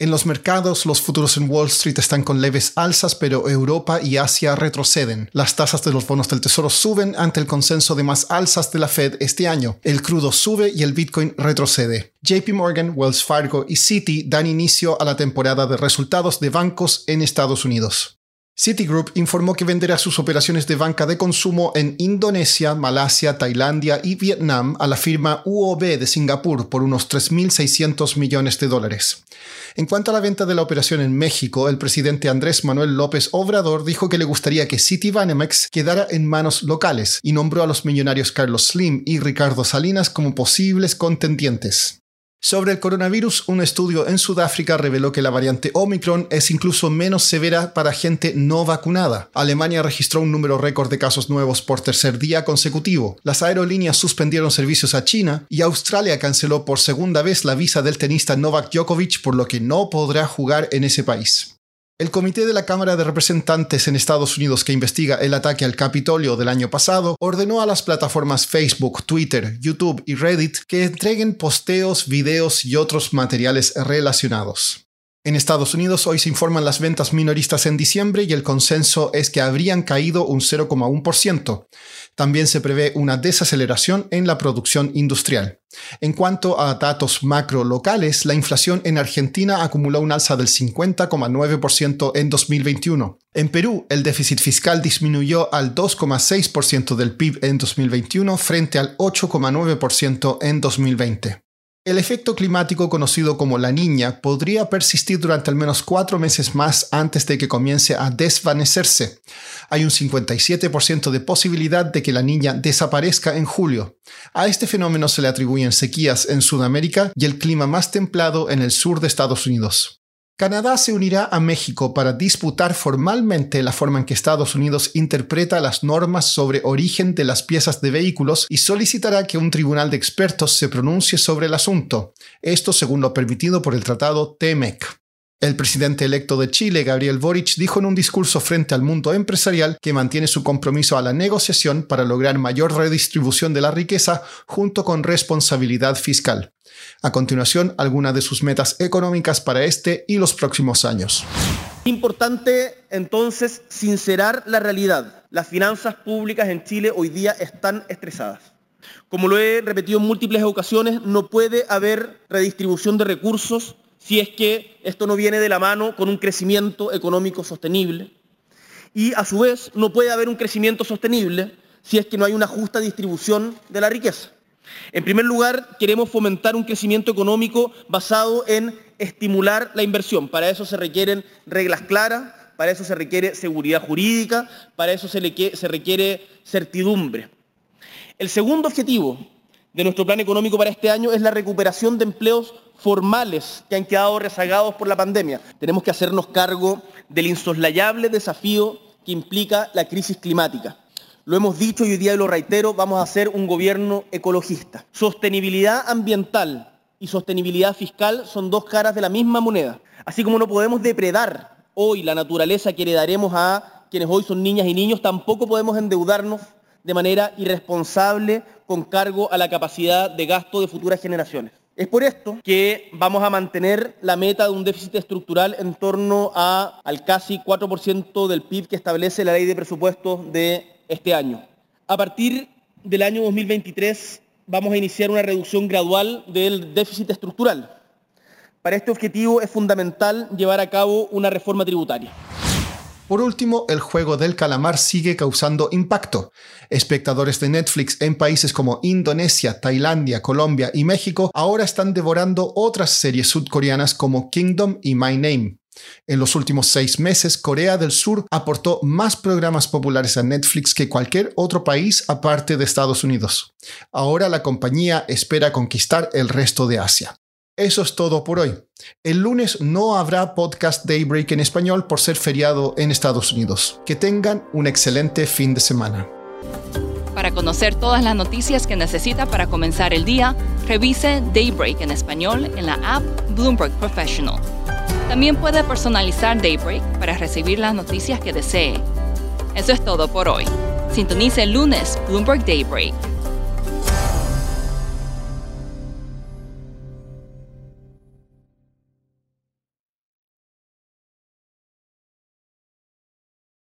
En los mercados, los futuros en Wall Street están con leves alzas, pero Europa y Asia retroceden. Las tasas de los bonos del Tesoro suben ante el consenso de más alzas de la Fed este año. El crudo sube y el Bitcoin retrocede. JP Morgan, Wells Fargo y Citi dan inicio a la temporada de resultados de bancos en Estados Unidos. Citigroup informó que venderá sus operaciones de banca de consumo en Indonesia, Malasia, Tailandia y Vietnam a la firma UOB de Singapur por unos 3.600 millones de dólares. En cuanto a la venta de la operación en México, el presidente Andrés Manuel López Obrador dijo que le gustaría que Citibanamex quedara en manos locales y nombró a los millonarios Carlos Slim y Ricardo Salinas como posibles contendientes. Sobre el coronavirus, un estudio en Sudáfrica reveló que la variante Omicron es incluso menos severa para gente no vacunada. Alemania registró un número récord de casos nuevos por tercer día consecutivo. Las aerolíneas suspendieron servicios a China y Australia canceló por segunda vez la visa del tenista Novak Djokovic por lo que no podrá jugar en ese país. El Comité de la Cámara de Representantes en Estados Unidos que investiga el ataque al Capitolio del año pasado ordenó a las plataformas Facebook, Twitter, YouTube y Reddit que entreguen posteos, videos y otros materiales relacionados. En Estados Unidos hoy se informan las ventas minoristas en diciembre y el consenso es que habrían caído un 0,1%. También se prevé una desaceleración en la producción industrial. En cuanto a datos macro locales, la inflación en Argentina acumuló un alza del 50,9% en 2021. En Perú, el déficit fiscal disminuyó al 2,6% del PIB en 2021 frente al 8,9% en 2020. El efecto climático conocido como la niña podría persistir durante al menos cuatro meses más antes de que comience a desvanecerse. Hay un 57% de posibilidad de que la niña desaparezca en julio. A este fenómeno se le atribuyen sequías en Sudamérica y el clima más templado en el sur de Estados Unidos. Canadá se unirá a México para disputar formalmente la forma en que Estados Unidos interpreta las normas sobre origen de las piezas de vehículos y solicitará que un tribunal de expertos se pronuncie sobre el asunto, esto según lo permitido por el Tratado TEMEC. El presidente electo de Chile, Gabriel Boric, dijo en un discurso frente al mundo empresarial que mantiene su compromiso a la negociación para lograr mayor redistribución de la riqueza junto con responsabilidad fiscal. A continuación, algunas de sus metas económicas para este y los próximos años. Importante entonces sincerar la realidad. Las finanzas públicas en Chile hoy día están estresadas. Como lo he repetido en múltiples ocasiones, no puede haber redistribución de recursos si es que esto no viene de la mano con un crecimiento económico sostenible. Y a su vez no puede haber un crecimiento sostenible si es que no hay una justa distribución de la riqueza. En primer lugar, queremos fomentar un crecimiento económico basado en estimular la inversión. Para eso se requieren reglas claras, para eso se requiere seguridad jurídica, para eso se, se requiere certidumbre. El segundo objetivo de nuestro plan económico para este año es la recuperación de empleos formales que han quedado rezagados por la pandemia. Tenemos que hacernos cargo del insoslayable desafío que implica la crisis climática. Lo hemos dicho y hoy día lo reitero, vamos a hacer un gobierno ecologista. Sostenibilidad ambiental y sostenibilidad fiscal son dos caras de la misma moneda. Así como no podemos depredar hoy la naturaleza que heredaremos a quienes hoy son niñas y niños, tampoco podemos endeudarnos de manera irresponsable con cargo a la capacidad de gasto de futuras generaciones. Es por esto que vamos a mantener la meta de un déficit estructural en torno a, al casi 4% del PIB que establece la ley de presupuestos de este año. A partir del año 2023 vamos a iniciar una reducción gradual del déficit estructural. Para este objetivo es fundamental llevar a cabo una reforma tributaria. Por último, el juego del calamar sigue causando impacto. Espectadores de Netflix en países como Indonesia, Tailandia, Colombia y México ahora están devorando otras series sudcoreanas como Kingdom y My Name. En los últimos seis meses, Corea del Sur aportó más programas populares a Netflix que cualquier otro país aparte de Estados Unidos. Ahora la compañía espera conquistar el resto de Asia. Eso es todo por hoy. El lunes no habrá podcast Daybreak en español por ser feriado en Estados Unidos. Que tengan un excelente fin de semana. Para conocer todas las noticias que necesita para comenzar el día, revise Daybreak en español en la app Bloomberg Professional. También puede personalizar Daybreak para recibir las noticias que desee. Eso es todo por hoy. Sintonice el lunes Bloomberg Daybreak